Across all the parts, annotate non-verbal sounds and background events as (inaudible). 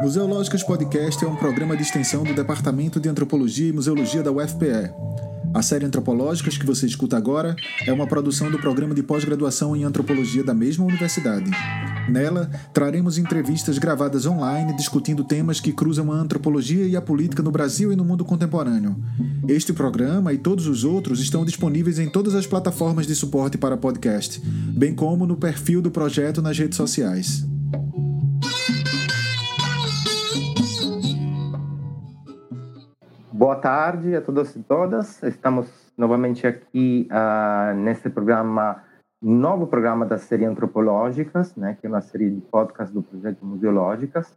Museológicas Podcast é um programa de extensão do Departamento de Antropologia e Museologia da UFPE. A série Antropológicas que você escuta agora é uma produção do programa de pós-graduação em antropologia da mesma universidade. Nela, traremos entrevistas gravadas online discutindo temas que cruzam a antropologia e a política no Brasil e no mundo contemporâneo. Este programa e todos os outros estão disponíveis em todas as plataformas de suporte para podcast, bem como no perfil do projeto nas redes sociais. Boa tarde a todos e todas. Estamos novamente aqui uh, nesse programa, novo programa da série Antropológicas, né, que é uma série de podcasts do projeto Museológicas.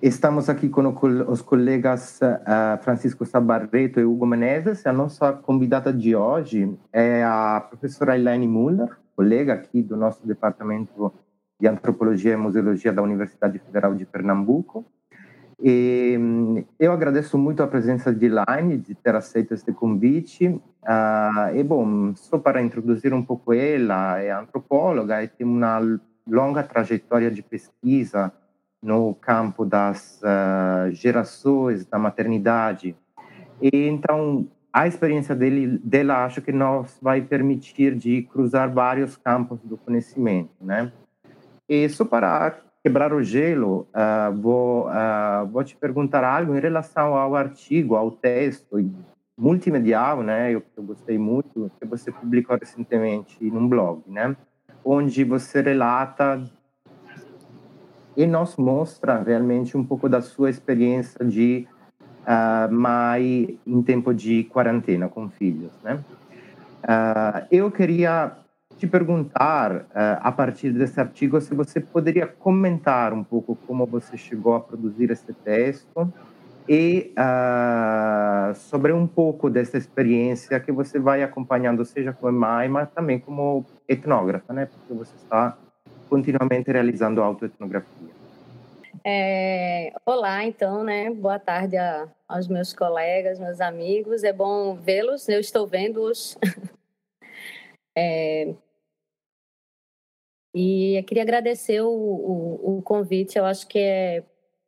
Estamos aqui com os colegas uh, Francisco Sabarreto e Hugo Menezes. A nossa convidada de hoje é a professora Elaine Muller, colega aqui do nosso departamento de Antropologia e Museologia da Universidade Federal de Pernambuco. E, eu agradeço muito a presença de Elaine, de ter aceito este convite. Uh, e, bom, só para introduzir um pouco ela, é antropóloga e tem uma longa trajetória de pesquisa no campo das uh, gerações, da maternidade. E, então, a experiência dele, dela acho que nos vai permitir de cruzar vários campos do conhecimento, né? E só para quebrar o gelo, uh, vou, uh, vou te perguntar algo em relação ao artigo, ao texto multimedial, né? Eu, eu gostei muito que você publicou recentemente num blog, né? Onde você relata e nos mostra realmente um pouco da sua experiência de uh, mãe em tempo de quarentena com filhos, né? Uh, eu queria te perguntar, uh, a partir desse artigo, se você poderia comentar um pouco como você chegou a produzir esse texto e uh, sobre um pouco dessa experiência que você vai acompanhando, seja como mãe, mas também como etnógrafa, né? Porque você está continuamente realizando autoetnografia. É, olá, então, né? Boa tarde a, aos meus colegas, meus amigos. É bom vê-los. Eu estou vendo-os. (laughs) É, e queria agradecer o, o, o convite, eu acho que é,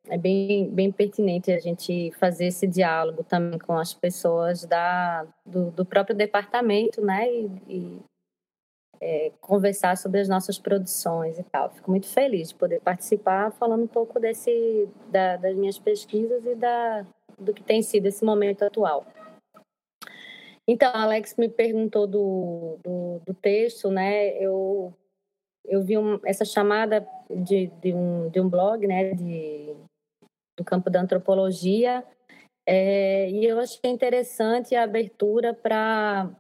é bem, bem pertinente a gente fazer esse diálogo também com as pessoas da, do, do próprio departamento, né? E, e é, conversar sobre as nossas produções e tal. Fico muito feliz de poder participar falando um pouco desse, da, das minhas pesquisas e da, do que tem sido esse momento atual. Então, Alex me perguntou do, do, do texto, né? Eu eu vi um, essa chamada de, de, um, de um blog, né, de, do campo da antropologia, é, e eu achei interessante a abertura para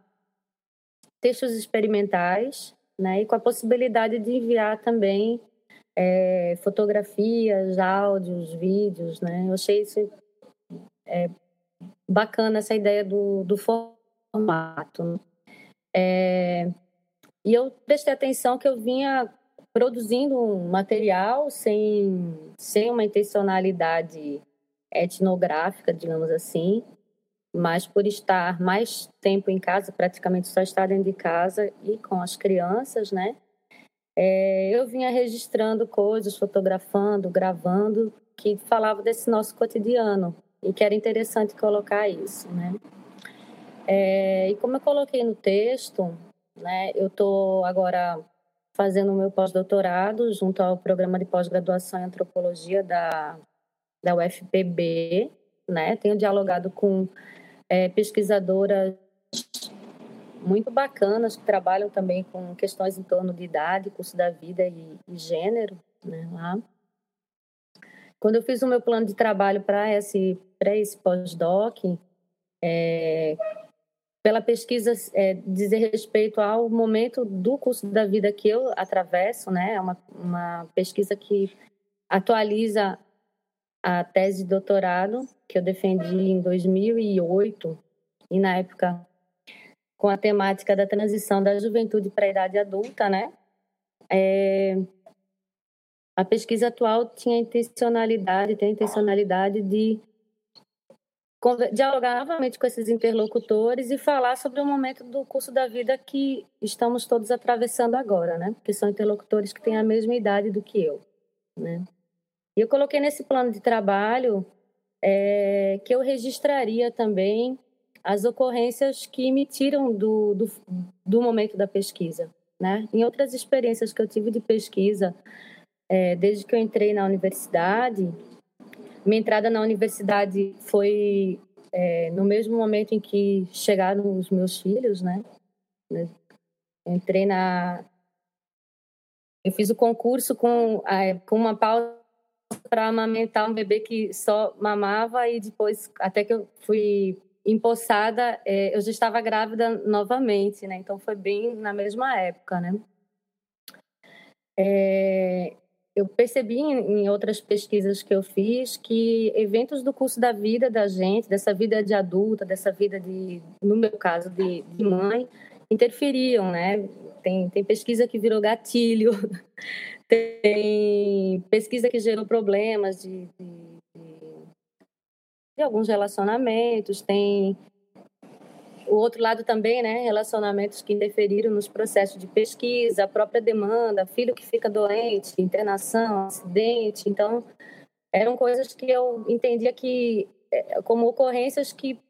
textos experimentais, né, e com a possibilidade de enviar também é, fotografias, áudios, vídeos, né, eu achei isso é, bacana, essa ideia do, do formato. Né? É, e eu prestei atenção que eu vinha produzindo um material sem, sem uma intencionalidade etnográfica, digamos assim, mas por estar mais tempo em casa, praticamente só estar dentro de casa e com as crianças, né? É, eu vinha registrando coisas, fotografando, gravando, que falava desse nosso cotidiano e que era interessante colocar isso, né? É, e como eu coloquei no texto, né? Eu estou agora fazendo o meu pós-doutorado junto ao programa de pós-graduação em antropologia da, da UFPB. Né? Tenho dialogado com é, pesquisadoras muito bacanas que trabalham também com questões em torno de idade, curso da vida e, e gênero. Né? Lá. Quando eu fiz o meu plano de trabalho para esse, esse pós-doc, é, pela pesquisa é, dizer respeito ao momento do curso da vida que eu atravesso, né? É uma, uma pesquisa que atualiza a tese de doutorado que eu defendi em 2008 e na época com a temática da transição da juventude para a idade adulta, né? É, a pesquisa atual tinha intencionalidade, tem a intencionalidade de dialogar novamente com esses interlocutores e falar sobre o momento do curso da vida que estamos todos atravessando agora, né? Porque são interlocutores que têm a mesma idade do que eu, né? E eu coloquei nesse plano de trabalho é, que eu registraria também as ocorrências que me tiram do, do, do, momento da pesquisa. Né? Em outras experiências que eu tive de pesquisa, é, desde que eu entrei na universidade, minha entrada na universidade foi é, no mesmo momento em que chegaram os meus filhos, né? Entrei na. Eu fiz o concurso com, com uma pausa para amamentar um bebê que só mamava e depois, até que eu fui empossada, é, eu já estava grávida novamente, né? Então foi bem na mesma época, né? É, eu percebi em, outras pesquisas que eu fiz que eventos do curso da vida da gente, dessa vida de adulta, dessa vida de, no meu caso, de, de mãe, interferiam, né? Tem, tem pesquisa que virou gatilho, (laughs) tem pesquisa que gerou problemas de, de, de alguns relacionamentos, tem o outro lado também, né, relacionamentos que interferiram nos processos de pesquisa, a própria demanda, filho que fica doente, internação, acidente. Então, eram coisas que eu entendia que é, como ocorrências que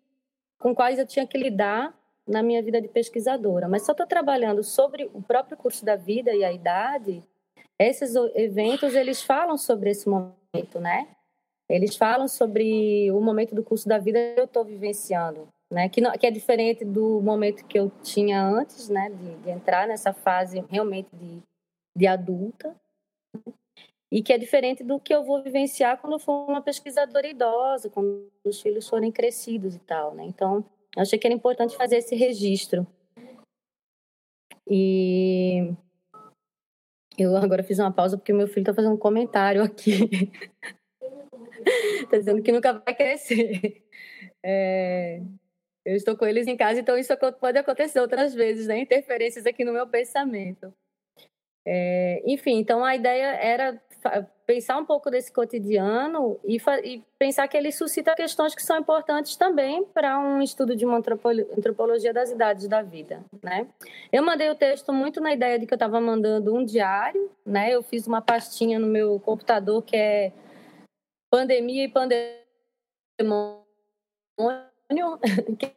com quais eu tinha que lidar na minha vida de pesquisadora. Mas só estou trabalhando sobre o próprio curso da vida e a idade. Esses eventos eles falam sobre esse momento, né? Eles falam sobre o momento do curso da vida que eu estou vivenciando né? Que, não, que é diferente do momento que eu tinha antes, né? De, de entrar nessa fase realmente de, de adulta. E que é diferente do que eu vou vivenciar quando eu for uma pesquisadora idosa, quando os filhos forem crescidos e tal, né? Então, eu achei que era importante fazer esse registro. E eu agora fiz uma pausa porque meu filho está fazendo um comentário aqui. Está (laughs) dizendo que nunca vai crescer. É... Eu estou com eles em casa, então isso pode acontecer outras vezes, né? Interferências aqui no meu pensamento. É, enfim, então a ideia era pensar um pouco desse cotidiano e, e, pensar que ele suscita questões que são importantes também para um estudo de uma antropologia das idades da vida, né? Eu mandei o texto muito na ideia de que eu estava mandando um diário, né? Eu fiz uma pastinha no meu computador que é pandemia e pandemônio, (laughs) que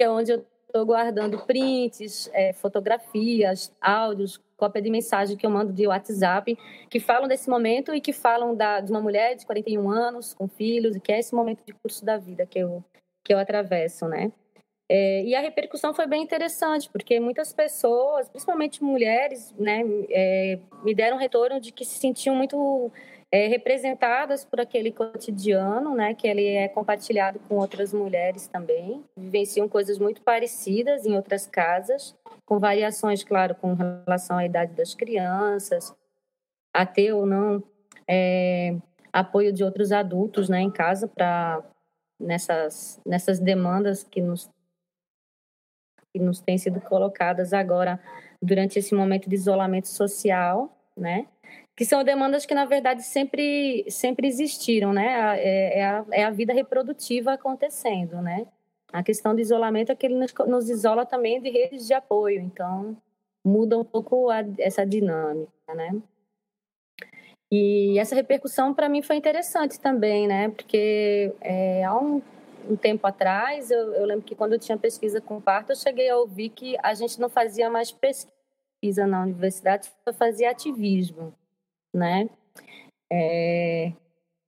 é onde eu estou guardando prints, é, fotografias, áudios, cópia de mensagem que eu mando de WhatsApp, que falam desse momento e que falam da, de uma mulher de 41 anos, com filhos, e que é esse momento de curso da vida que eu, que eu atravesso, né? É, e a repercussão foi bem interessante, porque muitas pessoas, principalmente mulheres, né, é, me deram retorno de que se sentiam muito é, representadas por aquele cotidiano, né, que ele é compartilhado com outras mulheres também, vivenciam coisas muito parecidas em outras casas, com variações, claro, com relação à idade das crianças, a ter ou não é, apoio de outros adultos, né, em casa para nessas nessas demandas que nos que nos têm sido colocadas agora durante esse momento de isolamento social, né? Que são demandas que na verdade sempre sempre existiram, né? É, é, a, é a vida reprodutiva acontecendo, né? A questão do isolamento é que ele nos, nos isola também de redes de apoio, então muda um pouco a, essa dinâmica, né? E essa repercussão para mim foi interessante também, né? Porque é, há um, um tempo atrás, eu, eu, lembro que quando eu tinha pesquisa com parto, eu cheguei a ouvir que a gente não fazia mais pesquisa na universidade, só fazia ativismo né? É,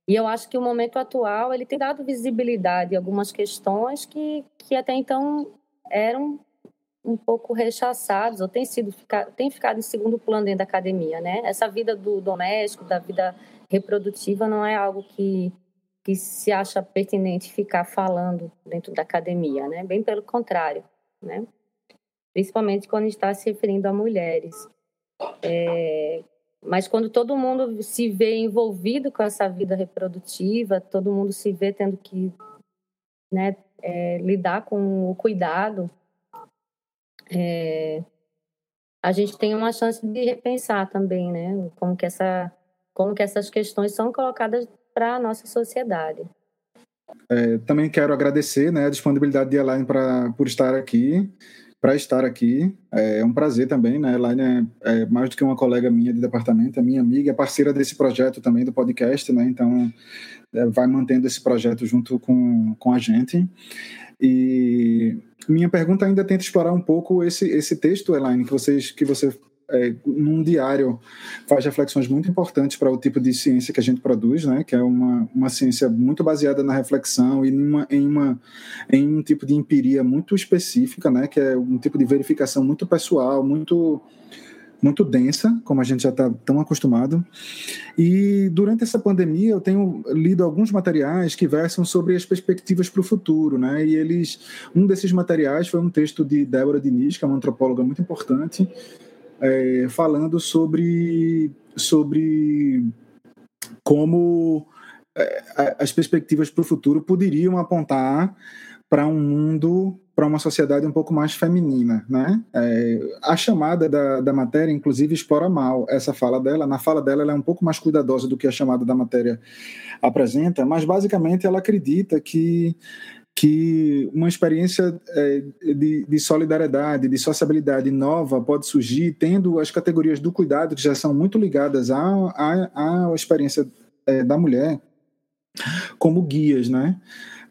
e eu acho que o momento atual ele tem dado visibilidade a algumas questões que, que até então eram um pouco rechaçados ou têm sido tem ficado em segundo plano dentro da academia, né? Essa vida do doméstico, da vida reprodutiva não é algo que que se acha pertinente ficar falando dentro da academia, né? Bem pelo contrário, né? Principalmente quando está se referindo a mulheres. É, mas quando todo mundo se vê envolvido com essa vida reprodutiva, todo mundo se vê tendo que né, é, lidar com o cuidado, é, a gente tem uma chance de repensar também, né? Como que, essa, como que essas questões são colocadas para a nossa sociedade. É, também quero agradecer né, a disponibilidade de Elaine por estar aqui para estar aqui. É, é um prazer também, né? Elaine é, é, mais do que uma colega minha de departamento, é minha amiga, é parceira desse projeto também do podcast, né? Então, é, vai mantendo esse projeto junto com, com a gente. E minha pergunta ainda tenta explorar um pouco esse, esse texto, Elaine, que, vocês, que você é, num diário faz reflexões muito importantes para o tipo de ciência que a gente produz, né? que é uma, uma ciência muito baseada na reflexão e numa, em, uma, em um tipo de empiria muito específica, né? que é um tipo de verificação muito pessoal, muito muito densa, como a gente já está tão acostumado. E durante essa pandemia eu tenho lido alguns materiais que versam sobre as perspectivas para o futuro, né? E eles, um desses materiais foi um texto de Débora Diniz, que é uma antropóloga muito importante, é, falando sobre, sobre como é, as perspectivas para o futuro poderiam apontar para um mundo, para uma sociedade um pouco mais feminina, né? É, a chamada da, da matéria, inclusive, explora mal essa fala dela. Na fala dela, ela é um pouco mais cuidadosa do que a chamada da matéria apresenta, mas basicamente ela acredita que que uma experiência é, de, de, solidariedade, de sociabilidade nova pode surgir tendo as categorias do cuidado que já são muito ligadas à, à, à experiência é, da mulher como guias, né?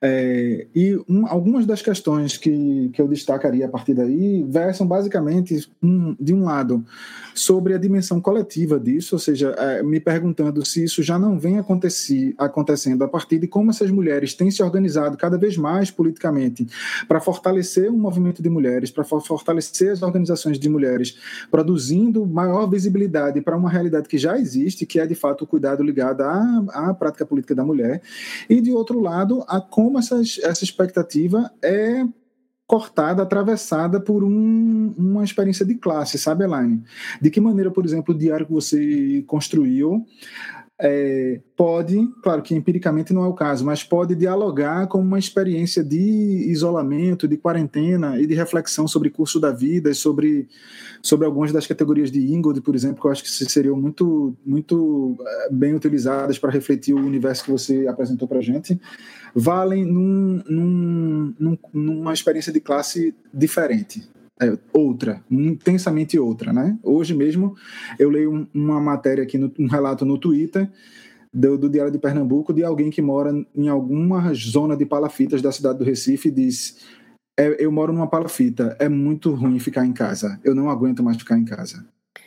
É, e um, algumas das questões que, que eu destacaria a partir daí versam basicamente, um, de um lado, sobre a dimensão coletiva disso, ou seja, é, me perguntando se isso já não vem acontecer, acontecendo a partir de como essas mulheres têm se organizado cada vez mais politicamente para fortalecer o movimento de mulheres, para fortalecer as organizações de mulheres, produzindo maior visibilidade para uma realidade que já existe, que é de fato o cuidado ligado à, à prática política da mulher, e de outro lado, a como como essas, essa expectativa é cortada, atravessada por um, uma experiência de classe, sabe, Elaine? De que maneira, por exemplo, o diário que você construiu é, pode, claro que empiricamente não é o caso, mas pode dialogar com uma experiência de isolamento, de quarentena e de reflexão sobre curso da vida, sobre, sobre algumas das categorias de Ingold, por exemplo, que eu acho que seriam muito, muito é, bem utilizadas para refletir o universo que você apresentou para a gente, valem num, num, num, numa experiência de classe diferente é, outra, intensamente outra, né? Hoje mesmo eu leio um, uma matéria aqui, no, um relato no Twitter do, do, Diário de Pernambuco de alguém que mora em alguma zona de palafitas da cidade do Recife e diz é, eu moro numa palafita, é muito ruim ficar em casa, eu não aguento mais ficar em casa.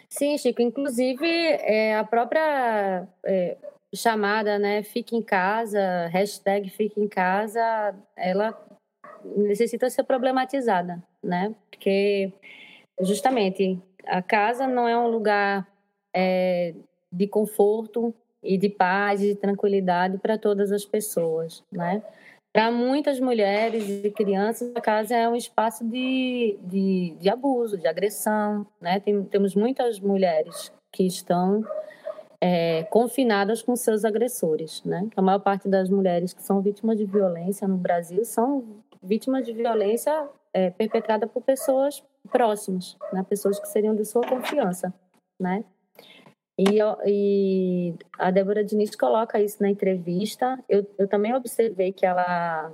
Sim, Chico, inclusive é, a própria é, chamada, né, fique em casa, hashtag fique em casa, ela necessita ser problematizada, né? Porque justamente a casa não é um lugar é, de conforto e de paz e de tranquilidade para todas as pessoas, né? Para muitas mulheres e crianças, a casa é um espaço de, de, de abuso, de agressão, né? Tem, temos muitas mulheres que estão é, confinadas com seus agressores, né? A maior parte das mulheres que são vítimas de violência no Brasil são vítimas de violência é, perpetrada por pessoas próximas, né? pessoas que seriam de sua confiança, né? E, e a Débora Diniz coloca isso na entrevista. Eu, eu também observei que ela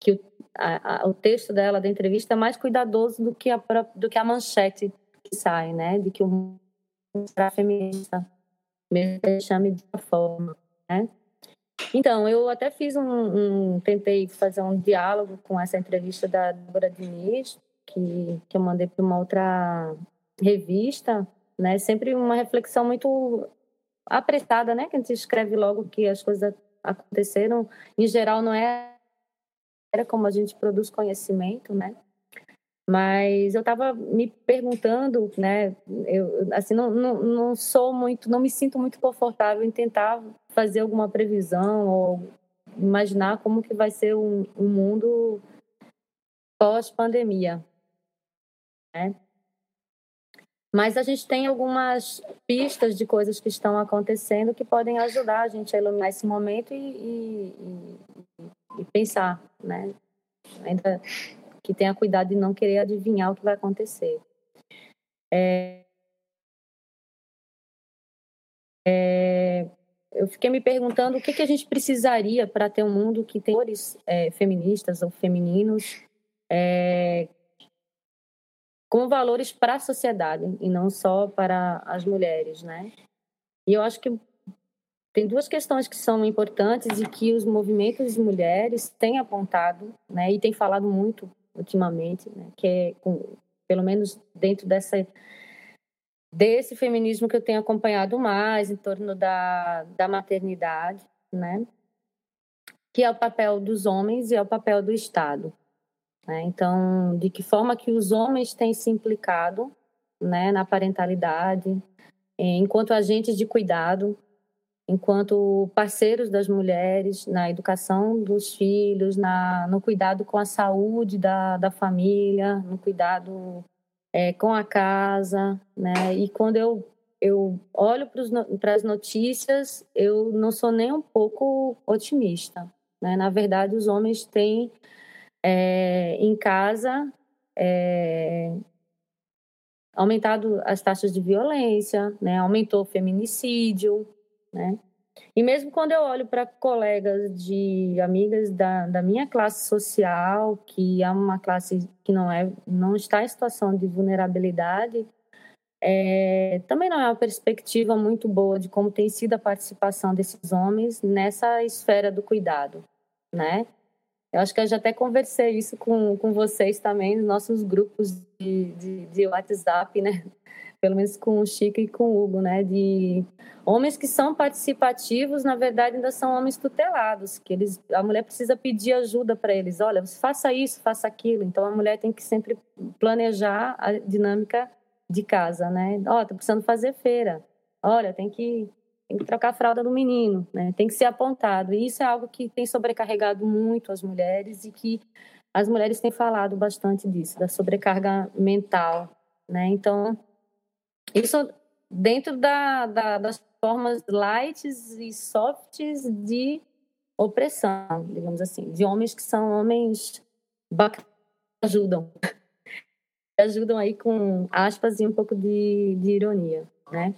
que o, a, a, o texto dela da entrevista é mais cuidadoso do que a do que a manchete que sai, né? De que o será feminista, mesmo que chame de forma, né? Então, eu até fiz um, um, tentei fazer um diálogo com essa entrevista da Débora Diniz, que, que eu mandei para uma outra revista, né? Sempre uma reflexão muito apressada, né? Que a gente escreve logo que as coisas aconteceram. Em geral, não é era como a gente produz conhecimento, né? Mas eu estava me perguntando, né? Eu assim não, não, não sou muito, não me sinto muito confortável em tentar fazer alguma previsão ou imaginar como que vai ser um, um mundo pós-pandemia, né? Mas a gente tem algumas pistas de coisas que estão acontecendo que podem ajudar a gente a iluminar esse momento e, e, e, pensar, né? Ainda que tenha cuidado de não querer adivinhar o que vai acontecer. É, é, eu fiquei me perguntando o que, que a gente precisaria para ter um mundo que tem cores é, feministas ou femininos, é, como valores para a sociedade e não só para as mulheres, né? E eu acho que tem duas questões que são importantes e que os movimentos de mulheres têm apontado, né, e têm falado muito ultimamente, né, que é, com, pelo menos dentro dessa desse feminismo que eu tenho acompanhado mais em torno da, da maternidade, né, que é o papel dos homens e é o papel do Estado. Né? Então, de que forma que os homens têm se implicado né, na parentalidade, enquanto agentes de cuidado, enquanto parceiros das mulheres na educação dos filhos, na, no cuidado com a saúde da, da família, no cuidado é, com a casa, né? E quando eu, eu olho para as notícias, eu não sou nem um pouco otimista, né? Na verdade, os homens têm é, em casa é, aumentado as taxas de violência, né? Aumentou o feminicídio, né? E mesmo quando eu olho para colegas de amigas da, da minha classe social, que é uma classe que não é não está em situação de vulnerabilidade, é, também não é uma perspectiva muito boa de como tem sido a participação desses homens nessa esfera do cuidado, né? Eu acho que eu já até conversei isso com, com vocês também, nos nossos grupos de, de, de WhatsApp, né? Pelo menos com o Chico e com o Hugo, né? De homens que são participativos, na verdade, ainda são homens tutelados, que eles, a mulher precisa pedir ajuda para eles. Olha, faça isso, faça aquilo. Então a mulher tem que sempre planejar a dinâmica de casa, né? Ó, oh, tô precisando fazer feira. Olha, tem que tem que trocar a fralda do menino, né? Tem que ser apontado. E isso é algo que tem sobrecarregado muito as mulheres e que as mulheres têm falado bastante disso, da sobrecarga mental, né? Então, isso dentro da, da, das formas light e softs de opressão, digamos assim, de homens que são homens bacanas, ajudam. (laughs) ajudam aí com aspas e um pouco de, de ironia, né?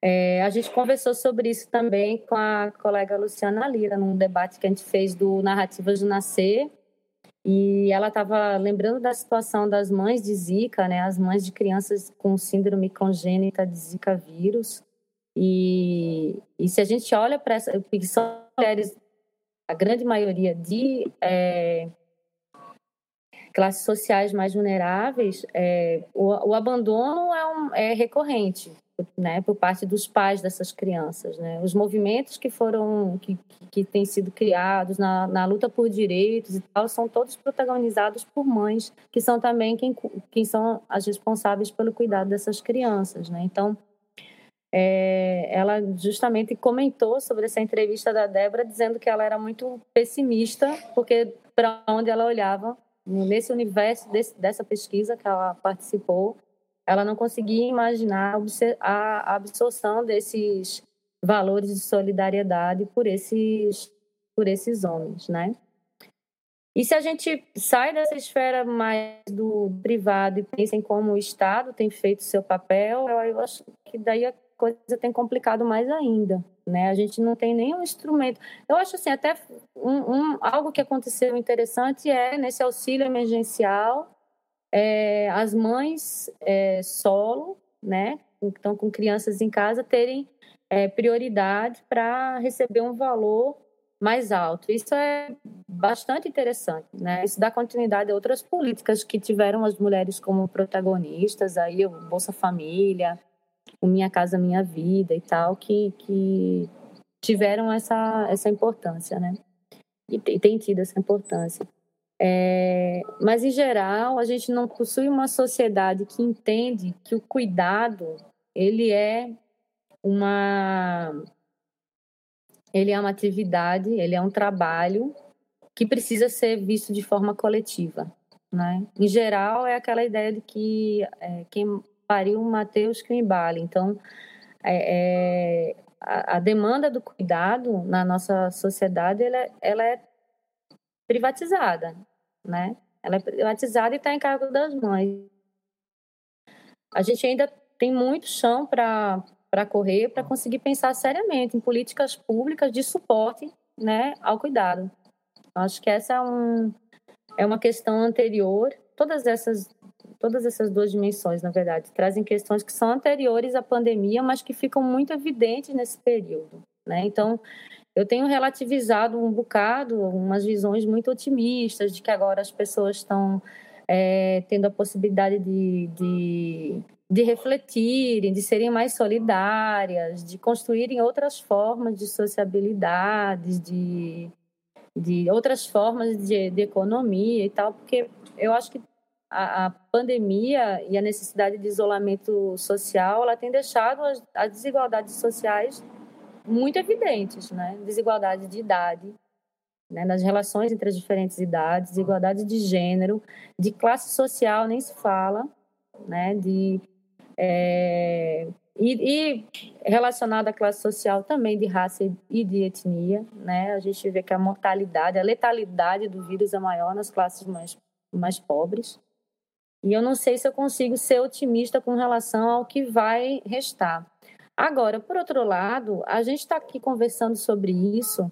É, a gente conversou sobre isso também com a colega Luciana Lira, num debate que a gente fez do Narrativas do Nascer, e ela estava lembrando da situação das mães de Zika, né, as mães de crianças com síndrome congênita de Zika vírus. E, e se a gente olha para essa, porque são mulheres, a grande maioria de é, classes sociais mais vulneráveis, é, o, o, abandono é, um, é recorrente né, por parte dos pais dessas crianças, né? Os movimentos que foram que, que têm sido criados na, na luta por direitos e tal são todos protagonizados por mães que são também quem, quem são as responsáveis pelo cuidado dessas crianças, né? Então, é, ela justamente comentou sobre essa entrevista da Débora, dizendo que ela era muito pessimista, porque para onde ela olhava, nesse universo desse, dessa pesquisa que ela participou, ela não conseguia imaginar a absorção desses valores de solidariedade por esses por esses homens, né? E se a gente sai dessa esfera mais do privado e pensa em como o Estado tem feito seu papel, eu acho que daí a coisa tem complicado mais ainda, né? A gente não tem nenhum instrumento. Eu acho assim, até um, um algo que aconteceu interessante é nesse auxílio emergencial é, as mães é, solo, né, então com crianças em casa, terem é, prioridade para receber um valor mais alto. Isso é bastante interessante, né? Isso dá continuidade a outras políticas que tiveram as mulheres como protagonistas, aí o Bolsa Família, o Minha Casa Minha Vida e tal, que, que tiveram essa, essa importância, né? E, e tem tido essa importância. É, mas, em geral, a gente não possui uma sociedade que entende que o cuidado ele é uma ele é uma atividade, ele é um trabalho que precisa ser visto de forma coletiva, né? Em geral, é aquela ideia de que é, quem pariu Mateus que o embale. Então, é, é, a, a, demanda do cuidado na nossa sociedade ela, ela é privatizada, né? Ela é privatizada e está em cargo das mães. A gente ainda tem muito chão para correr, para conseguir pensar seriamente em políticas públicas de suporte, né, ao cuidado. Acho que essa é um é uma questão anterior. Todas essas todas essas duas dimensões, na verdade, trazem questões que são anteriores à pandemia, mas que ficam muito evidentes nesse período, né? Então, eu tenho relativizado um bocado umas visões muito otimistas de que agora as pessoas estão é, tendo a possibilidade de, de, de refletirem, de serem mais solidárias, de construírem outras formas de sociabilidade, de, de outras formas de, de economia e tal, porque eu acho que a, a, pandemia e a necessidade de isolamento social, ela tem deixado as, as desigualdades sociais muito evidentes, né? Desigualdade de idade, né? nas relações entre as diferentes idades, desigualdade de gênero, de classe social nem se fala, né? De é, e, e, relacionado à classe social também de raça e de etnia, né? A gente vê que a mortalidade, a letalidade do vírus é maior nas classes mais, mais pobres. E eu não sei se eu consigo ser otimista com relação ao que vai restar. Agora, por outro lado, a gente está aqui conversando sobre isso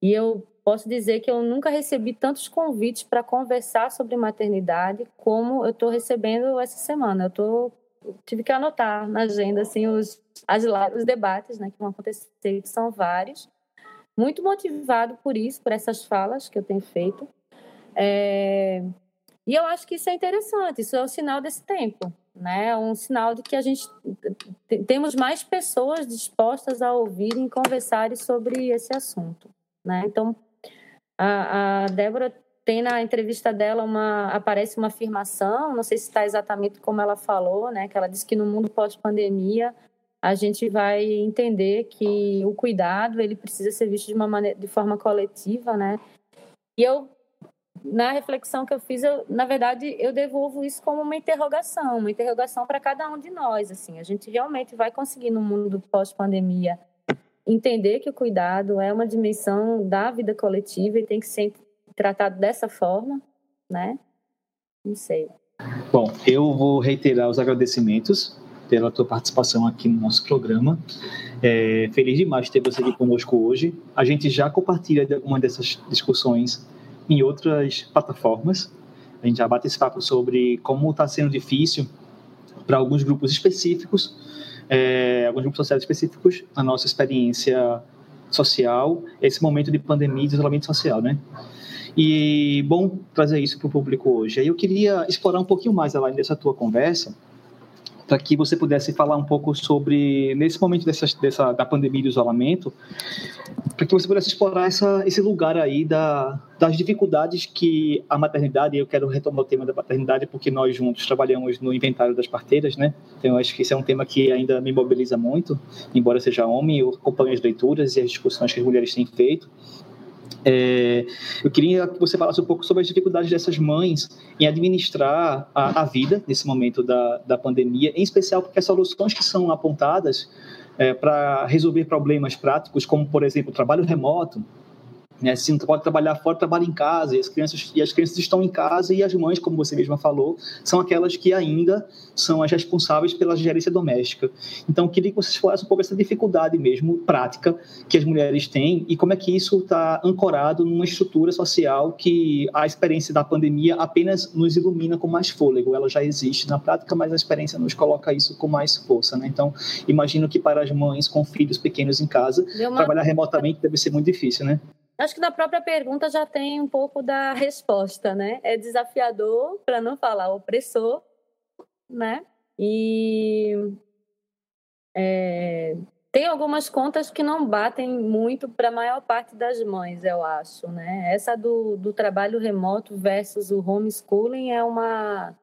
e eu posso dizer que eu nunca recebi tantos convites para conversar sobre maternidade como eu estou recebendo essa semana. Eu tô, tive que anotar na agenda assim os, as, os debates né, que vão acontecer, que são vários. Muito motivado por isso, por essas falas que eu tenho feito. É, e eu acho que isso é interessante, isso é o sinal desse tempo, né? Um sinal de que a gente temos mais pessoas dispostas a ouvirem e conversarem sobre esse assunto, né? Então, a, a Débora tem na entrevista dela uma aparece uma afirmação, não sei se está exatamente como ela falou, né? Que ela disse que no mundo pós-pandemia a gente vai entender que o cuidado ele precisa ser visto de uma maneira, de forma coletiva, né? E eu na reflexão que eu fiz, eu, na verdade, eu devolvo isso como uma interrogação, uma interrogação para cada um de nós. Assim, a gente realmente vai conseguir no mundo pós-pandemia entender que o cuidado é uma dimensão da vida coletiva e tem que ser tratado dessa forma, né? Não sei. Bom, eu vou reiterar os agradecimentos pela tua participação aqui no nosso programa. É, feliz demais ter você aqui conosco hoje. A gente já compartilha alguma dessas discussões em outras plataformas. A gente já bate esse papo sobre como está sendo difícil para alguns grupos específicos, é, alguns grupos sociais específicos, na nossa experiência social, esse momento de pandemia e de isolamento social, né? E bom trazer isso para o público hoje. Aí eu queria explorar um pouquinho mais, além dessa tua conversa, para que você pudesse falar um pouco sobre, nesse momento dessa, dessa, da pandemia e do isolamento, para que você pudesse explorar essa, esse lugar aí da, das dificuldades que a maternidade, e eu quero retomar o tema da maternidade, porque nós juntos trabalhamos no inventário das parteiras, né? Então, acho que esse é um tema que ainda me mobiliza muito, embora seja homem, eu acompanho as leituras e as discussões que as mulheres têm feito, é, eu queria que você falasse um pouco sobre as dificuldades dessas mães em administrar a, a vida nesse momento da, da pandemia, em especial porque as soluções que são apontadas é, para resolver problemas práticos, como, por exemplo, o trabalho remoto, né? Se não pode trabalhar fora, trabalha em casa. E as, crianças, e as crianças estão em casa e as mães, como você mesma falou, são aquelas que ainda são as responsáveis pela gerência doméstica. Então, queria que você explorasse um pouco essa dificuldade mesmo, prática, que as mulheres têm e como é que isso está ancorado numa estrutura social que a experiência da pandemia apenas nos ilumina com mais fôlego. Ela já existe na prática, mas a experiência nos coloca isso com mais força. Né? Então, imagino que para as mães com filhos pequenos em casa, uma... trabalhar remotamente deve ser muito difícil, né? Acho que na própria pergunta já tem um pouco da resposta, né? É desafiador, para não falar opressor, né? E é, tem algumas contas que não batem muito para a maior parte das mães, eu acho, né? Essa do, do trabalho remoto versus o homeschooling é uma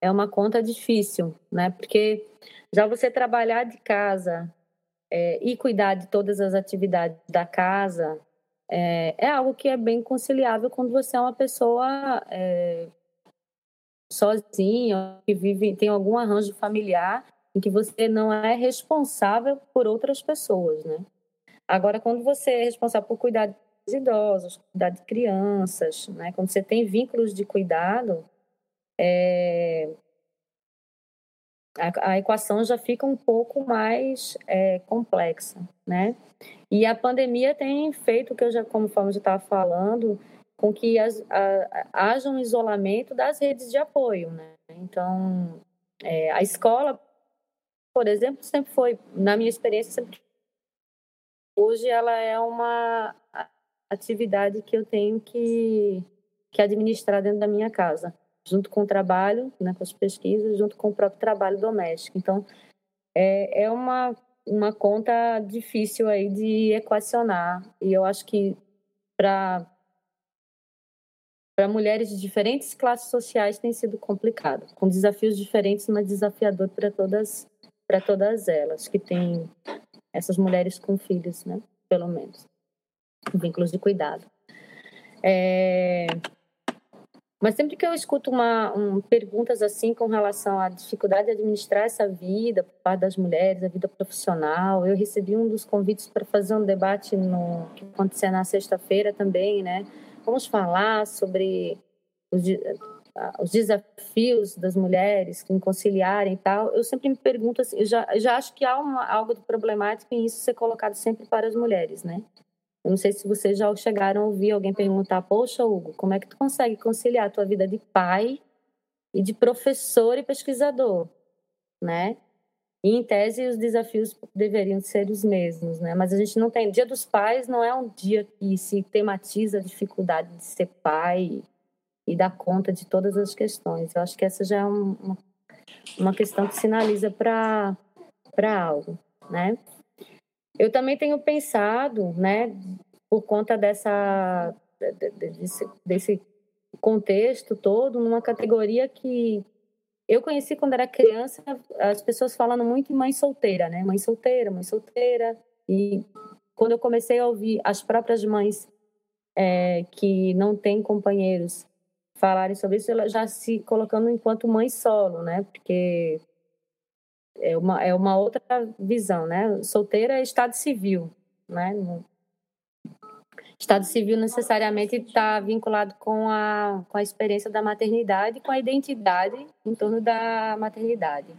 é uma conta difícil, né? Porque já você trabalhar de casa é, e cuidar de todas as atividades da casa é, é algo que é bem conciliável quando você é uma pessoa é, sozinha, que vive, tem algum arranjo familiar em que você não é responsável por outras pessoas, né? Agora, quando você é responsável por cuidar de idosos, cuidar de crianças, né? Quando você tem vínculos de cuidado, é, a, a, equação já fica um pouco mais é, complexa, né? E a pandemia tem feito, que eu já, como já estava falando, com que as, a, haja um isolamento das redes de apoio, né? Então, é, a escola, por exemplo, sempre foi, na minha experiência, sempre hoje ela é uma atividade que eu tenho que, que administrar dentro da minha casa, junto com o trabalho, né, com as pesquisas, junto com o próprio trabalho doméstico. Então, é, é uma, uma conta difícil aí de equacionar, e eu acho que para para mulheres de diferentes classes sociais tem sido complicado, com desafios diferentes, mas desafiador para todas para todas elas que têm essas mulheres com filhos, né? Pelo menos vínculos de cuidado. É... Mas sempre que eu escuto uma, um, perguntas assim com relação à dificuldade de administrar essa vida por parte das mulheres, a vida profissional, eu recebi um dos convites para fazer um debate no que acontecer na sexta-feira também, né? Vamos falar sobre os, os, desafios das mulheres em conciliarem e tal. Eu sempre me pergunto assim, eu já, eu já acho que há uma, algo de problemático em isso ser colocado sempre para as mulheres, né? Eu não sei se vocês já chegaram a ouvir alguém perguntar: Poxa, Hugo, como é que tu consegue conciliar a tua vida de pai e de professor e pesquisador, né? E, em tese, os desafios deveriam ser os mesmos, né? Mas a gente não tem. Dia dos Pais não é um dia que se tematiza a dificuldade de ser pai e dar conta de todas as questões. Eu acho que essa já é uma, uma questão que sinaliza para algo, né? Eu também tenho pensado, né, por conta dessa desse, desse contexto todo, numa categoria que eu conheci quando era criança, as pessoas falando muito em mãe solteira, né? Mãe solteira, mãe solteira. E quando eu comecei a ouvir as próprias mães é, que não têm companheiros falarem sobre isso, ela já se colocando enquanto mãe solo, né? Porque é uma, é uma outra visão, né? Solteira é estado civil, né? Estado civil necessariamente está vinculado com a, com a experiência da maternidade, com a identidade em torno da maternidade.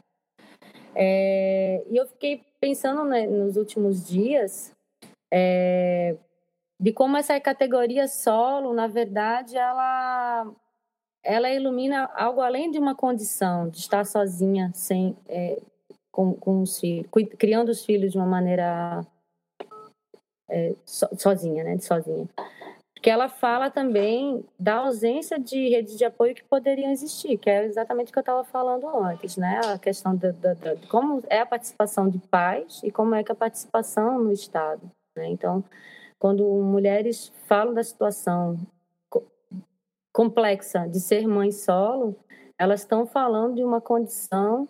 É, e eu fiquei pensando né, nos últimos dias é, de como essa categoria solo, na verdade, ela ela ilumina algo além de uma condição de estar sozinha, sem é, com, com os filhos, criando os filhos de uma maneira é, so, sozinha, né, sozinha. Porque ela fala também da ausência de redes de apoio que poderiam existir, que é exatamente o que eu estava falando antes, né? A questão de, de, de, como é a participação de pais e como é que a participação no Estado. Né? Então, quando mulheres falam da situação complexa de ser mãe solo, elas estão falando de uma condição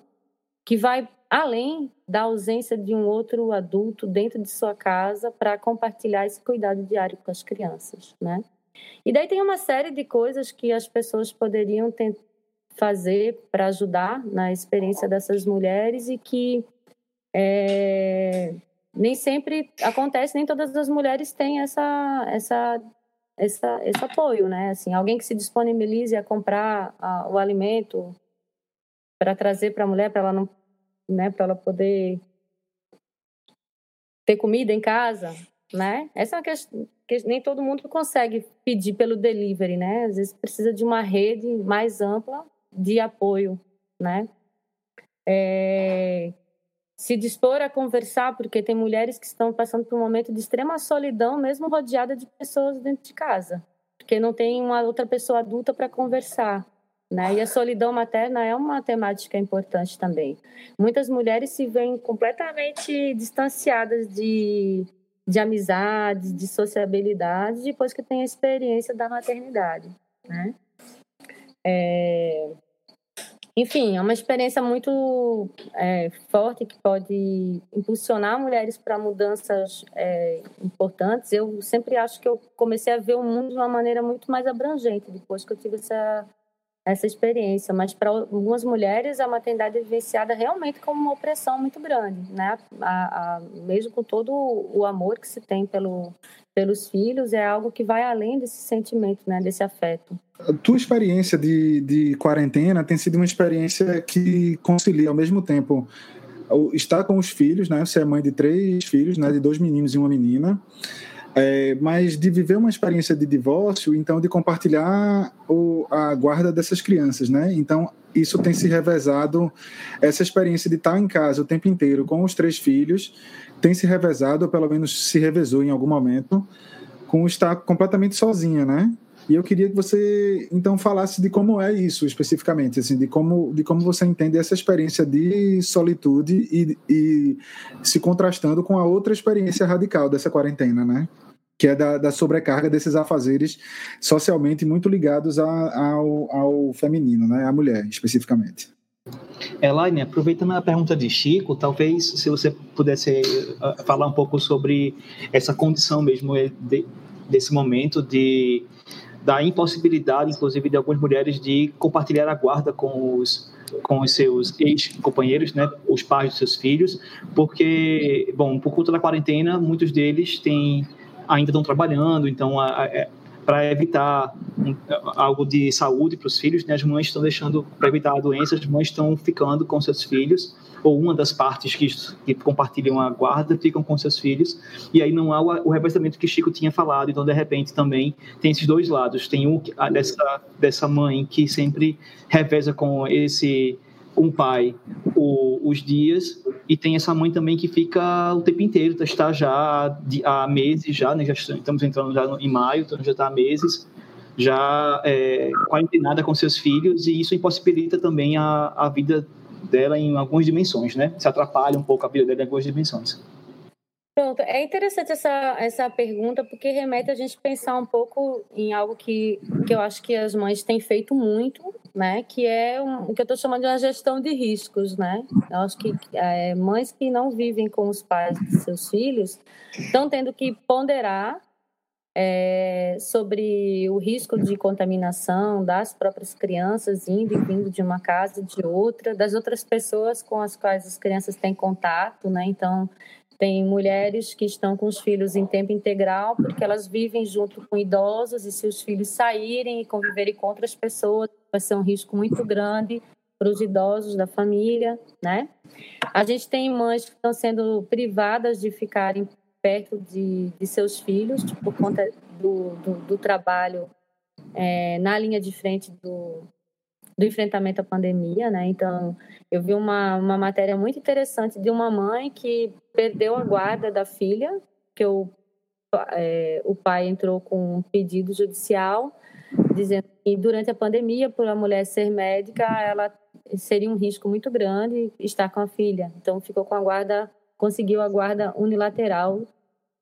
que vai além da ausência de um outro adulto dentro de sua casa para compartilhar esse cuidado diário com as crianças, né? E daí tem uma série de coisas que as pessoas poderiam fazer para ajudar na experiência dessas mulheres e que é, nem sempre acontece, nem todas as mulheres têm essa, essa, essa, esse apoio, né? Assim, alguém que se disponibilize a comprar a, o alimento para trazer para a mulher, para ela não né, para ela poder ter comida em casa, né? Essa é uma questão que nem todo mundo consegue pedir pelo delivery, né? Às vezes precisa de uma rede mais ampla de apoio, né? É, se dispor a conversar, porque tem mulheres que estão passando por um momento de extrema solidão, mesmo rodeada de pessoas dentro de casa, porque não tem uma outra pessoa adulta para conversar. Né? E a solidão materna é uma temática importante também. Muitas mulheres se veem completamente distanciadas de, de amizades, de sociabilidade, depois que têm a experiência da maternidade. Né? É... Enfim, é uma experiência muito é, forte que pode impulsionar mulheres para mudanças é, importantes. Eu sempre acho que eu comecei a ver o mundo de uma maneira muito mais abrangente depois que eu tive essa essa experiência, mas para algumas mulheres a maternidade é vivenciada realmente como uma opressão muito grande, né? A, a, mesmo com todo o amor que se tem pelo, pelos filhos, é algo que vai além desse sentimento, né? Desse afeto. A tua experiência de, de quarentena tem sido uma experiência que concilia ao mesmo tempo estar com os filhos, né? Você é mãe de três filhos, né? De dois meninos e uma menina. É, mas de viver uma experiência de divórcio, então de compartilhar o, a guarda dessas crianças, né? Então isso tem se revezado, essa experiência de estar em casa o tempo inteiro com os três filhos, tem se revezado, ou pelo menos se revezou em algum momento, com estar completamente sozinha, né? E eu queria que você então falasse de como é isso especificamente, assim, de como, de como você entende essa experiência de solitude e, e se contrastando com a outra experiência radical dessa quarentena, né? Que é da, da sobrecarga desses afazeres socialmente muito ligados a, ao, ao feminino, né? À mulher, especificamente. Elaine, aproveitando a pergunta de Chico, talvez se você pudesse uh, falar um pouco sobre essa condição mesmo eh, de, desse momento de da impossibilidade, inclusive, de algumas mulheres de compartilhar a guarda com os com os seus ex-companheiros, né, os pais dos seus filhos, porque, bom, por conta da quarentena, muitos deles têm ainda estão trabalhando, então é, para evitar um, algo de saúde para os filhos, né, as mães estão deixando para evitar a doença, as mães estão ficando com seus filhos ou uma das partes que, que compartilham a guarda ficam com seus filhos, e aí não há o, o revezamento que Chico tinha falado, então de repente também tem esses dois lados, tem um dessa, dessa mãe que sempre reveza com esse um pai o, os dias. E tem essa mãe também que fica o tempo inteiro, está já há meses já, né, já estamos entrando já em maio, então já está há meses já é, quarentenada com seus filhos. E isso impossibilita também a, a vida dela em algumas dimensões, né? Se atrapalha um pouco a vida dela em algumas dimensões. Pronto, é interessante essa, essa pergunta porque remete a gente pensar um pouco em algo que, que eu acho que as mães têm feito muito, né? Que é um, o que eu estou chamando de uma gestão de riscos, né? Eu acho que é, mães que não vivem com os pais de seus filhos estão tendo que ponderar é, sobre o risco de contaminação das próprias crianças indo e vindo de uma casa e de outra, das outras pessoas com as quais as crianças têm contato, né? Então, tem mulheres que estão com os filhos em tempo integral porque elas vivem junto com idosos e se os filhos saírem e conviverem com outras pessoas, vai ser um risco muito grande para os idosos da família, né? A gente tem mães que estão sendo privadas de ficarem perto de, de seus filhos por conta do, do, do trabalho é, na linha de frente do, do enfrentamento à pandemia, né? Então, eu vi uma, uma matéria muito interessante de uma mãe que perdeu a guarda da filha, que o, é, o pai entrou com um pedido judicial dizendo que durante a pandemia, por a mulher ser médica, ela seria um risco muito grande estar com a filha. Então, ficou com a guarda conseguiu a guarda unilateral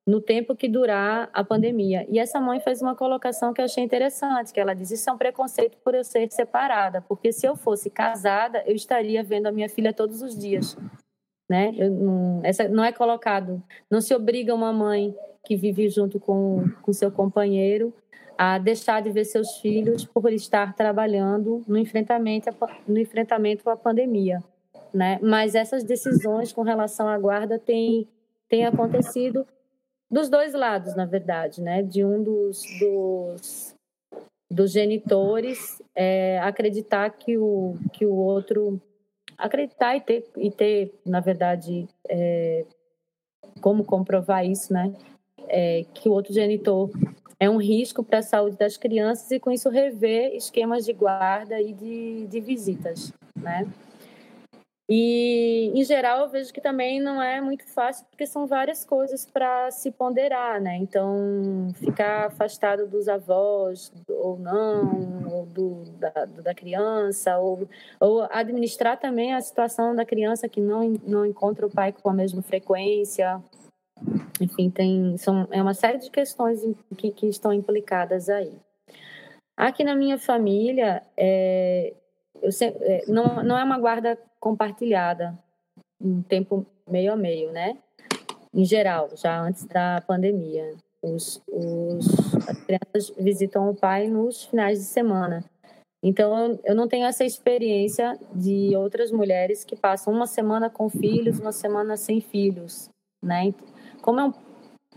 no tempo que durar a pandemia. E essa mãe fez uma colocação que eu achei interessante, que ela diz, isso é um preconceito por eu ser separada, porque se eu fosse casada, eu estaria vendo a minha filha todos os dias. Né? Eu, não, essa não é colocado, não se obriga uma mãe que vive junto com, com seu companheiro a deixar de ver seus filhos por estar trabalhando no enfrentamento, no enfrentamento à pandemia né? Mas essas decisões com relação à guarda têm, têm acontecido dos dois lados, na verdade, né? De um dos, dos, dos genitores é, acreditar que o, que o outro acreditar e ter, e ter na verdade, é, como comprovar isso, né? É, que o outro genitor é um risco para a saúde das crianças e com isso rever esquemas de guarda e de, de visitas, né? E, em geral, eu vejo que também não é muito fácil, porque são várias coisas para se ponderar, né? Então, ficar afastado dos avós ou não, ou do, da, da criança, ou, ou administrar também a situação da criança que não, não encontra o pai com a mesma frequência. Enfim, tem, são, é uma série de questões que, que estão implicadas aí. Aqui na minha família, é, eu, é, não, não é uma guarda compartilhada, um tempo meio a meio, né? Em geral, já antes da pandemia. Os, os, as crianças visitam o pai nos finais de semana. Então, eu não tenho essa experiência de outras mulheres que passam uma semana com filhos, uma semana sem filhos, né? Como é um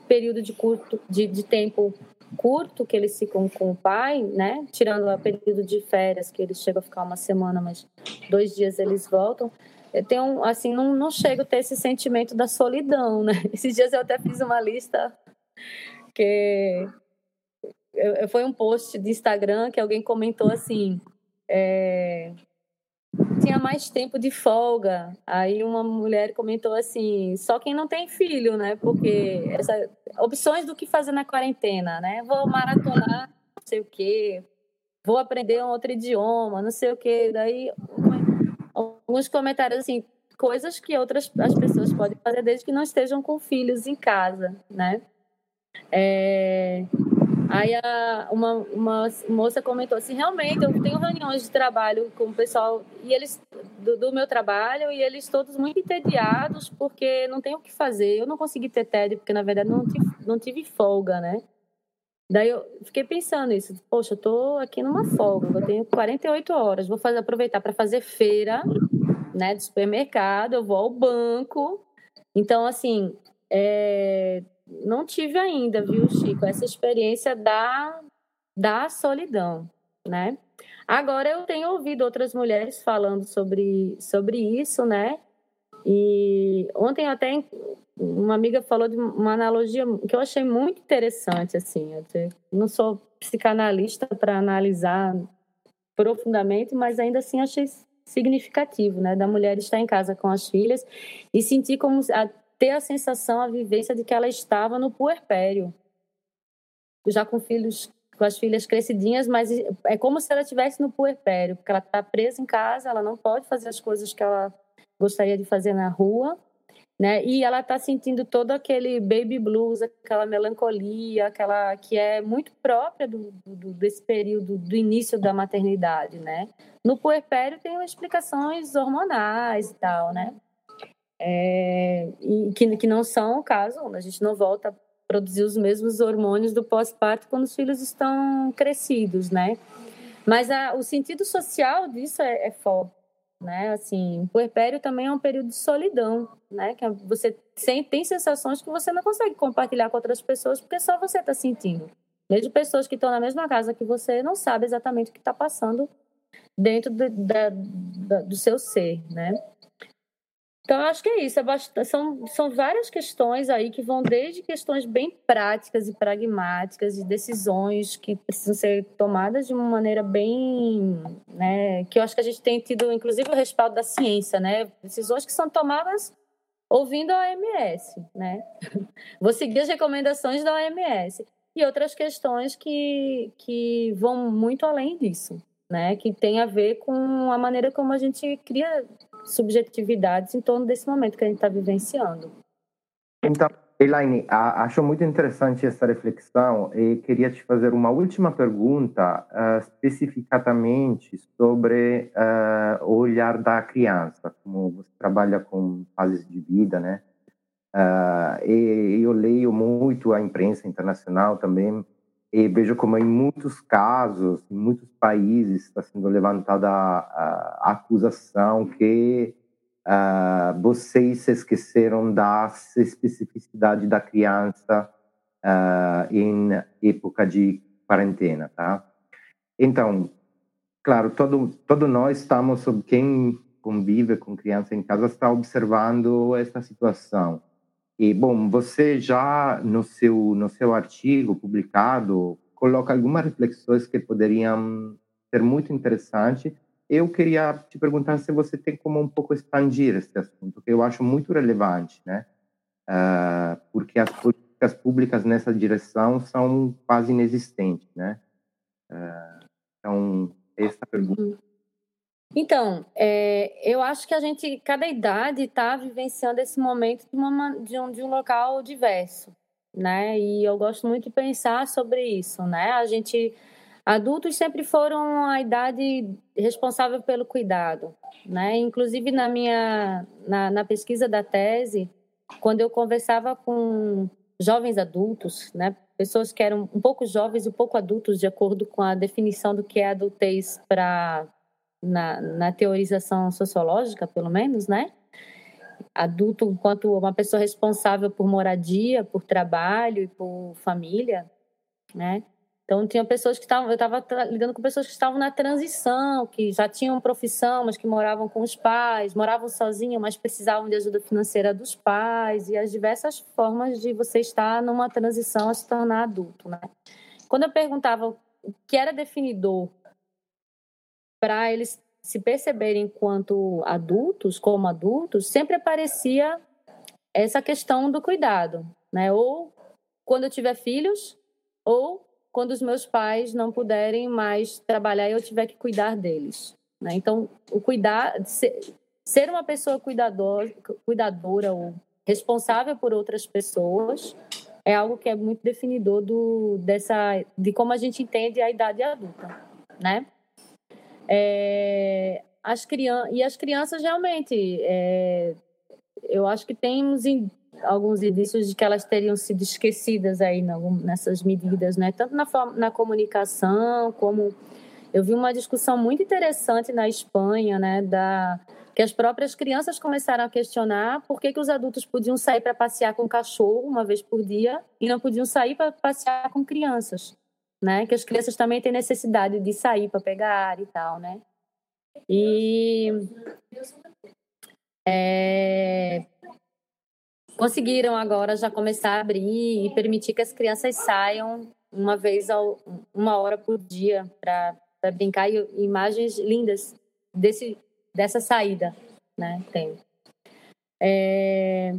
período de curto de, de tempo curto que eles ficam com o pai, né? Tirando o período de férias, que eles chegam a ficar uma semana, mas dois dias eles voltam. Eu tenho, assim, não, não chego a ter esse sentimento da solidão, né? (laughs) Esses dias eu até fiz uma lista porque foi um post de Instagram que alguém comentou assim: é, tinha mais tempo de folga. Aí uma mulher comentou assim: só quem não tem filho, né? Porque essa, opções do que fazer na quarentena, né? Vou maratonar, não sei o quê, vou aprender um outro idioma, não sei o quê. Daí alguns comentários assim, coisas que outras as pessoas podem fazer desde que não estejam com filhos em casa, né? É, Aí a, uma, uma moça comentou assim, realmente eu tenho reuniões de trabalho com o pessoal e eles do, do, meu trabalho e eles todos muito entediados porque não tem o que fazer. Eu não consegui ter tédio porque na verdade não tive, não tive folga, né? Daí eu fiquei pensando isso, poxa, eu tô aqui numa folga, eu tenho 48 horas, vou fazer, aproveitar para fazer feira, né, de supermercado, eu vou ao banco. Então, assim, é, não tive ainda, viu, Chico, essa experiência da, da solidão, né? Agora eu tenho ouvido outras mulheres falando sobre, sobre isso, né? E ontem até uma amiga falou de uma analogia que eu achei muito interessante, assim. Eu não sou psicanalista para analisar profundamente, mas ainda assim achei significativo, né? Da mulher estar em casa com as filhas e sentir como ter a sensação, a vivência de que ela estava no puerpério, já com filhos, com as filhas crescidinhas, mas é como se ela estivesse no puerpério, porque ela está presa em casa, ela não pode fazer as coisas que ela gostaria de fazer na rua, né? E ela está sentindo todo aquele baby blues, aquela melancolia, aquela que é muito própria do, do, desse período do início da maternidade, né? No puerpério tem explicações hormonais e tal, né? É, e que, que não são o caso, a gente não volta a produzir os mesmos hormônios do pós-parto quando os filhos estão crescidos, né? Mas a, o sentido social disso é, é forte, né? Assim, o puerpério também é um período de solidão, né? Que é, você tem, tem sensações que você não consegue compartilhar com outras pessoas porque só você está sentindo. Mesmo pessoas que estão na mesma casa que você não sabe exatamente o que está passando dentro do, do seu ser, né? Então, acho que é isso. É bastante, são, são várias questões aí que vão desde questões bem práticas e pragmáticas, de decisões que precisam ser tomadas de uma maneira bem. Né, que eu acho que a gente tem tido, inclusive, o respaldo da ciência, né? Decisões que são tomadas ouvindo a OMS, né? (laughs) Vou seguir as recomendações da OMS. E outras questões que, que vão muito além disso, né? Que tem a ver com a maneira como a gente cria subjetividades em torno desse momento que a gente está vivenciando. Então, Elaine, acho muito interessante essa reflexão e queria te fazer uma última pergunta, uh, especificamente sobre uh, o olhar da criança, como você trabalha com fases de vida, né? Uh, e eu leio muito a imprensa internacional também e vejo como em muitos casos, em muitos países, está sendo levantada a, a acusação que uh, vocês se esqueceram da especificidade da criança uh, em época de quarentena, tá? Então, claro, todo, todo nós estamos, quem convive com criança em casa, está observando esta situação. E, bom, você já no seu, no seu artigo publicado coloca algumas reflexões que poderiam ser muito interessantes. Eu queria te perguntar se você tem como um pouco expandir esse assunto, que eu acho muito relevante, né? Uh, porque as políticas públicas nessa direção são quase inexistentes, né? Uh, então, essa pergunta. Então, é, eu acho que a gente, cada idade está vivenciando esse momento de, uma, de, um, de um local diverso, né? E eu gosto muito de pensar sobre isso, né? A gente, adultos sempre foram a idade responsável pelo cuidado, né? Inclusive na minha, na, na pesquisa da tese, quando eu conversava com jovens adultos, né? Pessoas que eram um pouco jovens e um pouco adultos, de acordo com a definição do que é adultez para na, na teorização sociológica, pelo menos, né? Adulto enquanto uma pessoa responsável por moradia, por trabalho e por família, né? Então, tinha pessoas que estavam, eu estava lidando com pessoas que estavam na transição, que já tinham profissão, mas que moravam com os pais, moravam sozinhas, mas precisavam de ajuda financeira dos pais, e as diversas formas de você estar numa transição a se tornar adulto, né? Quando eu perguntava o que era definidor para eles se perceberem enquanto adultos, como adultos, sempre aparecia essa questão do cuidado, né? Ou quando eu tiver filhos, ou quando os meus pais não puderem mais trabalhar e eu tiver que cuidar deles. Né? Então, o cuidar, ser uma pessoa cuidador, cuidadora ou responsável por outras pessoas é algo que é muito definidor do, dessa, de como a gente entende a idade adulta, né? É, as crianças, e as crianças realmente, é, eu acho que temos alguns indícios de que elas teriam sido esquecidas aí nessas medidas, né? Tanto na, na comunicação como eu vi uma discussão muito interessante na Espanha, né? Da que as próprias crianças começaram a questionar por que, que os adultos podiam sair para passear com cachorro uma vez por dia e não podiam sair para passear com crianças, né? Que as crianças também têm necessidade de sair para pegar ar e tal, né? E é, conseguiram agora já começar a abrir e permitir que as crianças saiam uma vez ao, uma hora por dia para brincar e imagens lindas desse dessa saída, né? Tem. É...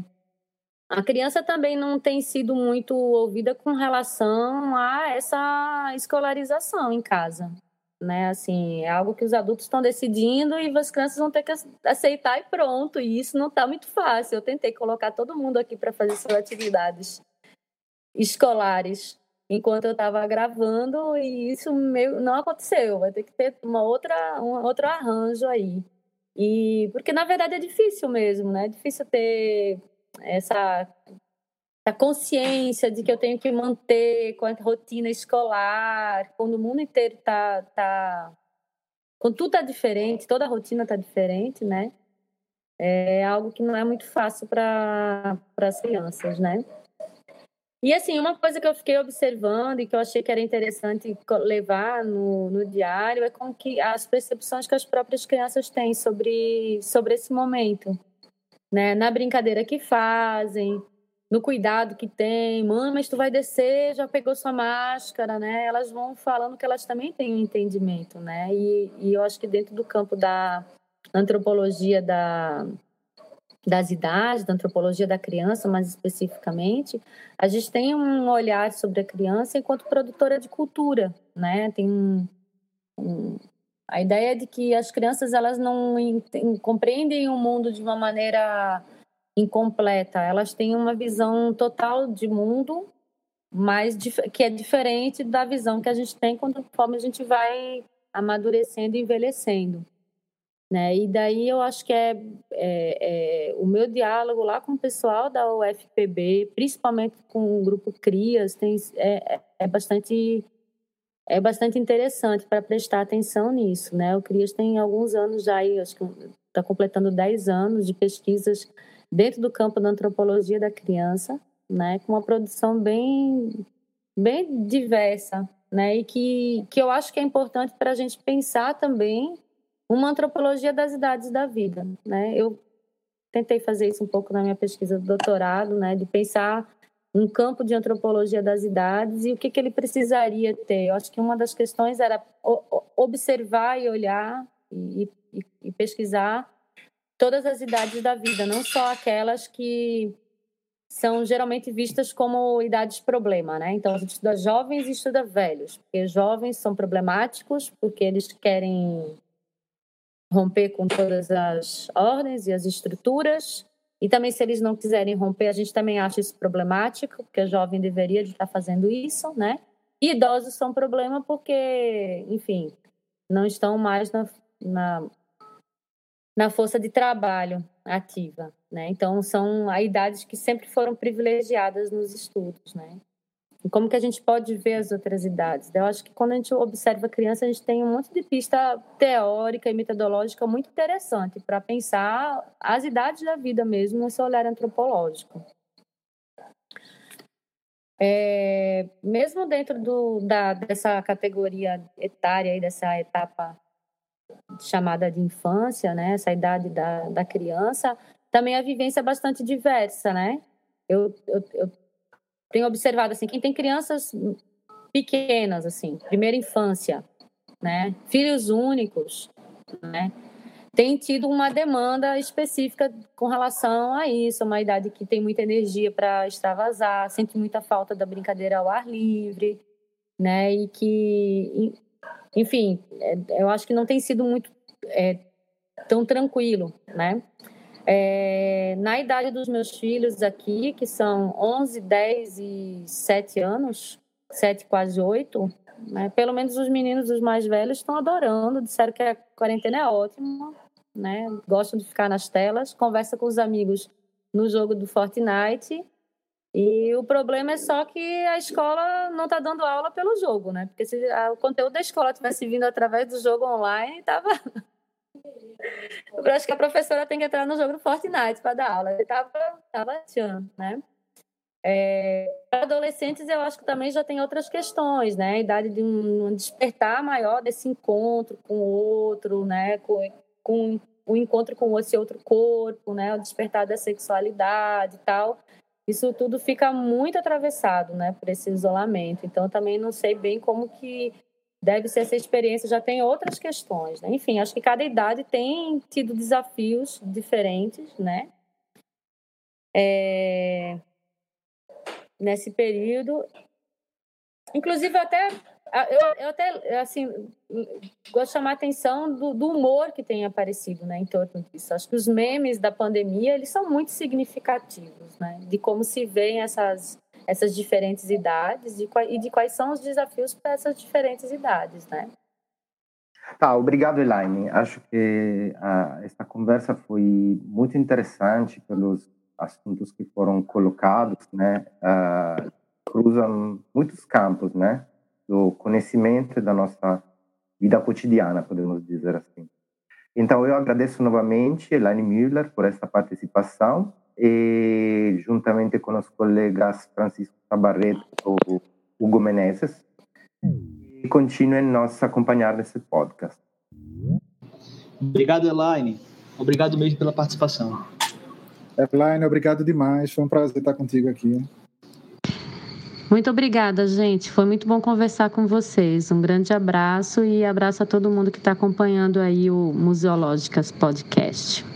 A criança também não tem sido muito ouvida com relação a essa escolarização em casa, né? Assim, é algo que os adultos estão decidindo e as crianças vão ter que aceitar e pronto. E isso não está muito fácil. Eu tentei colocar todo mundo aqui para fazer suas atividades escolares enquanto eu estava gravando e isso meio, não aconteceu. Vai ter que ter uma outra, um outro arranjo aí. E porque na verdade é difícil mesmo, né? É difícil ter essa a consciência de que eu tenho que manter com a rotina escolar, quando o mundo inteiro tá, tá quando tudo tá diferente, toda a rotina tá diferente, né? É algo que não é muito fácil para as crianças, né? E assim, uma coisa que eu fiquei observando e que eu achei que era interessante levar no, no diário é com que as percepções que as próprias crianças têm sobre, sobre esse momento, né? Na brincadeira que fazem, no cuidado que tem, mãe, mas tu vai descer, já pegou sua máscara, né? Elas vão falando que elas também têm um entendimento, né? E, e eu acho que dentro do campo da antropologia da, das idades, da antropologia da criança, mais especificamente, a gente tem um olhar sobre a criança enquanto produtora de cultura, né? Tem um, um, a ideia de que as crianças elas não compreendem o mundo de uma maneira incompleta. Elas têm uma visão total de mundo, mas que é diferente da visão que a gente tem conforme a gente vai amadurecendo e envelhecendo. Né? E daí eu acho que é, é, é, o meu diálogo lá com o pessoal da UFPB, principalmente com o grupo CRIAS, tem, é, é, é bastante é bastante interessante para prestar atenção nisso, né? O CRIAS tem alguns anos já aí, acho que está completando 10 anos de pesquisas dentro do campo da antropologia da criança, né, com uma produção bem, bem diversa, né, e que, que eu acho que é importante para a gente pensar também uma antropologia das idades da vida, né. Eu tentei fazer isso um pouco na minha pesquisa do doutorado, né, de pensar um campo de antropologia das idades e o que, que ele precisaria ter. Eu acho que uma das questões era observar e olhar e, e, e pesquisar todas as idades da vida, não só aquelas que são geralmente vistas como idades problema, né? Então a gente estuda jovens e estuda velhos, porque jovens são problemáticos porque eles querem romper com todas as ordens e as estruturas. E também se eles não quiserem romper, a gente também acha isso problemático, porque a jovem deveria de estar fazendo isso, né? E idosos são problema porque, enfim, não estão mais na, na na força de trabalho ativa, né? Então são idades que sempre foram privilegiadas nos estudos, né? E como que a gente pode ver as outras idades? Eu acho que quando a gente observa a criança, a gente tem um monte de pista teórica e metodológica muito interessante para pensar as idades da vida mesmo nesse olhar antropológico. é, mesmo dentro do, da, dessa categoria etária e dessa etapa chamada de infância, né, essa idade da, da criança, também a vivência é bastante diversa, né? Eu, eu, eu tenho observado assim, quem tem crianças pequenas, assim, primeira infância, né, filhos únicos, né, tem tido uma demanda específica com relação a isso, uma idade que tem muita energia para extravasar, sente muita falta da brincadeira ao ar livre, né? E que, enfim, é, eu acho que não tem sido muito é, tão tranquilo, né? É, na idade dos meus filhos aqui, que são 11, 10 e 7 anos, 7, quase 8, né? pelo menos os meninos, os mais velhos, estão adorando, disseram que a quarentena é ótima, né? Gostam de ficar nas telas, conversa com os amigos no jogo do Fortnite. E o problema é só que a escola não está dando aula pelo jogo, né? Porque se o conteúdo da escola tivesse vindo através do jogo online, estava. Eu acho que a professora tem que entrar no jogo do Fortnite para dar aula. Ele estava tava achando, né? É, adolescentes, eu acho que também já tem outras questões, né? A idade de um, um despertar maior desse encontro com o outro, né? Com, com o encontro com esse outro corpo, né, o despertar da sexualidade e tal. Isso tudo fica muito atravessado, né, por esse isolamento. Então, também não sei bem como que deve ser essa experiência. Já tem outras questões, né? Enfim, acho que cada idade tem tido desafios diferentes, né? É... Nesse período. Inclusive, até eu, eu até, assim, gosto de chamar a atenção do, do, humor que tem aparecido, né, em torno disso. Acho que os memes da pandemia, eles são muito significativos, né, de como se veem essas, essas diferentes idades de, e de quais são os desafios para essas diferentes idades, né. Tá, obrigado, Elaine. Acho que uh, essa conversa foi muito interessante pelos assuntos que foram colocados, né, uh, cruzam muitos campos, né, do conhecimento da nossa vida cotidiana, podemos dizer assim. Então, eu agradeço novamente Elaine Müller por esta participação e juntamente com os colegas Francisco Tabarreto e Hugo Menezes e continuem nos acompanhar nesse podcast. Obrigado, Elaine. Obrigado mesmo pela participação. Elaine, obrigado demais. Foi um prazer estar contigo aqui. Muito obrigada, gente. Foi muito bom conversar com vocês. Um grande abraço e abraço a todo mundo que está acompanhando aí o Museológicas Podcast.